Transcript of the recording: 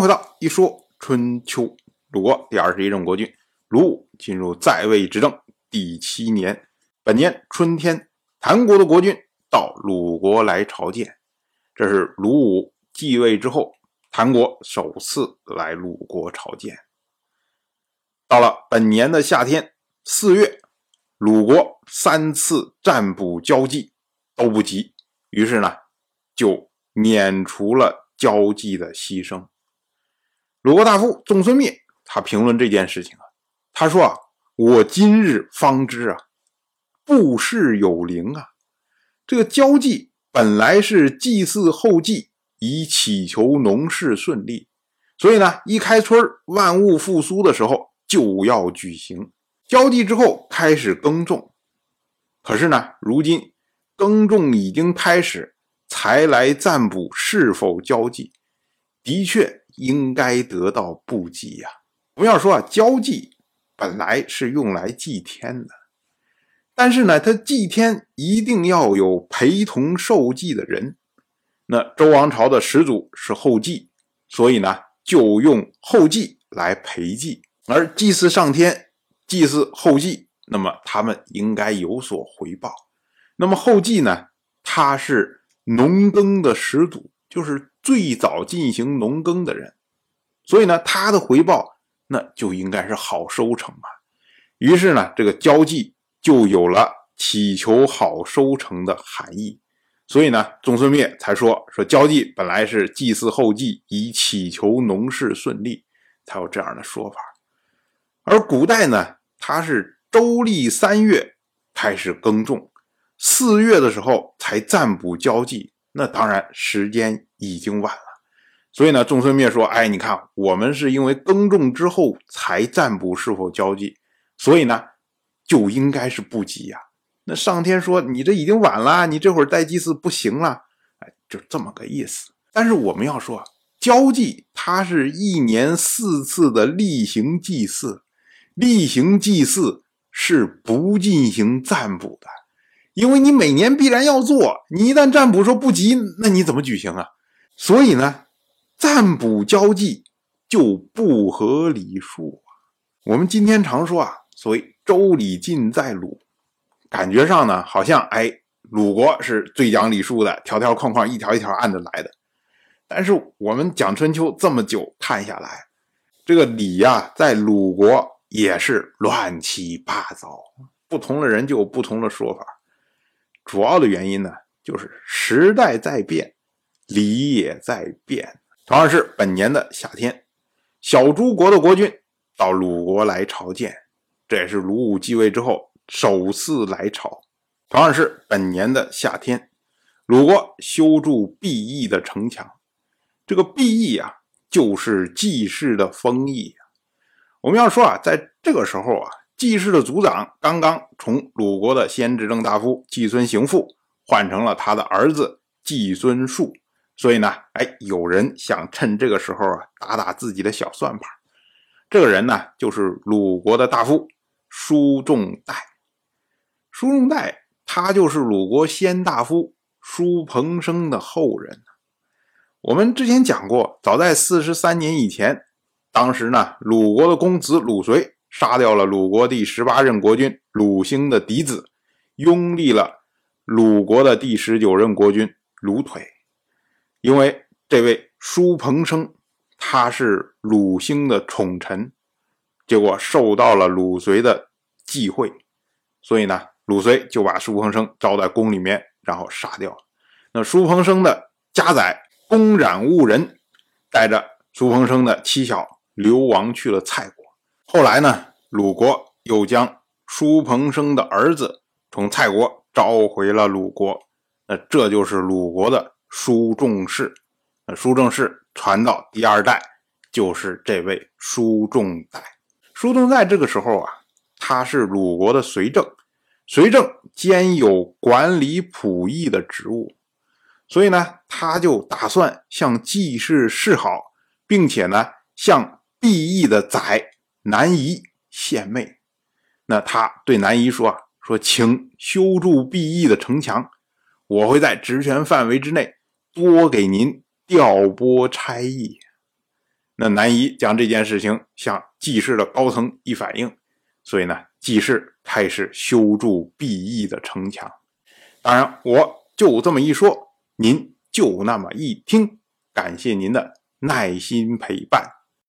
回到一说春秋，鲁国第二十一任国君鲁武进入在位执政第七年，本年春天，谭国的国君到鲁国来朝见，这是鲁武继位之后，谭国首次来鲁国朝见。到了本年的夏天，四月，鲁国三次占卜交际都不及，于是呢，就免除了交际的牺牲。鲁国大夫仲孙灭，他评论这件事情啊，他说啊，我今日方知啊，布事有灵啊，这个交际本来是祭祀后祭，以祈求农事顺利，所以呢，一开春万物复苏的时候就要举行交际之后开始耕种，可是呢，如今耕种已经开始，才来占卜是否交际，的确。应该得到布祭呀。我们要说啊，交际本来是用来祭天的，但是呢，他祭天一定要有陪同受祭的人。那周王朝的始祖是后稷，所以呢，就用后稷来陪祭。而祭祀上天、祭祀后稷，那么他们应该有所回报。那么后稷呢，他是农耕的始祖，就是。最早进行农耕的人，所以呢，他的回报那就应该是好收成嘛。于是呢，这个交际就有了祈求好收成的含义。所以呢，仲孙灭才说说交际本来是祭祀后稷，以祈求农事顺利，才有这样的说法。而古代呢，他是周历三月开始耕种，四月的时候才占卜交际。那当然，时间已经晚了，所以呢，仲孙灭说：“哎，你看，我们是因为耕种之后才占卜是否交际，所以呢，就应该是不吉呀。那上天说你这已经晚了，你这会儿再祭祀不行了，哎，就这么个意思。但是我们要说，交际它是一年四次的例行祭祀，例行祭祀是不进行占卜的。”因为你每年必然要做，你一旦占卜说不吉，那你怎么举行啊？所以呢，占卜交际就不合礼数啊。我们今天常说啊，所谓周礼尽在鲁，感觉上呢，好像哎，鲁国是最讲礼数的，条条框框一条一条按着来的。但是我们讲春秋这么久看下来，这个礼呀，在鲁国也是乱七八糟，不同的人就有不同的说法。主要的原因呢，就是时代在变，礼也在变。同样是本年的夏天，小诸国的国君到鲁国来朝见，这也是鲁武继位之后首次来朝。同样是本年的夏天，鲁国修筑毕邑的城墙。这个毕邑啊，就是季氏的封邑。我们要说啊，在这个时候啊。季氏的族长刚刚从鲁国的先执政大夫季孙行父换成了他的儿子季孙树，所以呢，哎，有人想趁这个时候啊打打自己的小算盘。这个人呢，就是鲁国的大夫叔仲代。叔仲代他就是鲁国先大夫叔彭生的后人。我们之前讲过，早在四十三年以前，当时呢，鲁国的公子鲁随。杀掉了鲁国第十八任国君鲁兴的嫡子，拥立了鲁国的第十九任国君鲁腿。因为这位叔彭生他是鲁兴的宠臣，结果受到了鲁随的忌讳，所以呢，鲁随就把叔彭生招在宫里面，然后杀掉了。那叔彭生的家宰公冉误人，带着叔彭生的妻小流亡去了蔡国。后来呢，鲁国又将叔彭生的儿子从蔡国召回了鲁国，那这就是鲁国的叔仲氏。那叔仲氏传到第二代，就是这位叔仲代。叔仲代这个时候啊，他是鲁国的随政，随政兼有管理仆役的职务，所以呢，他就打算向季氏示好，并且呢，向毕义的宰。南夷献媚，那他对南夷说啊：“说请修筑毕邑的城墙，我会在职权范围之内多给您调拨差役。”那难以将这件事情向季氏的高层一反映，所以呢，季氏开始修筑毕义的城墙。当然，我就这么一说，您就那么一听，感谢您的耐心陪伴。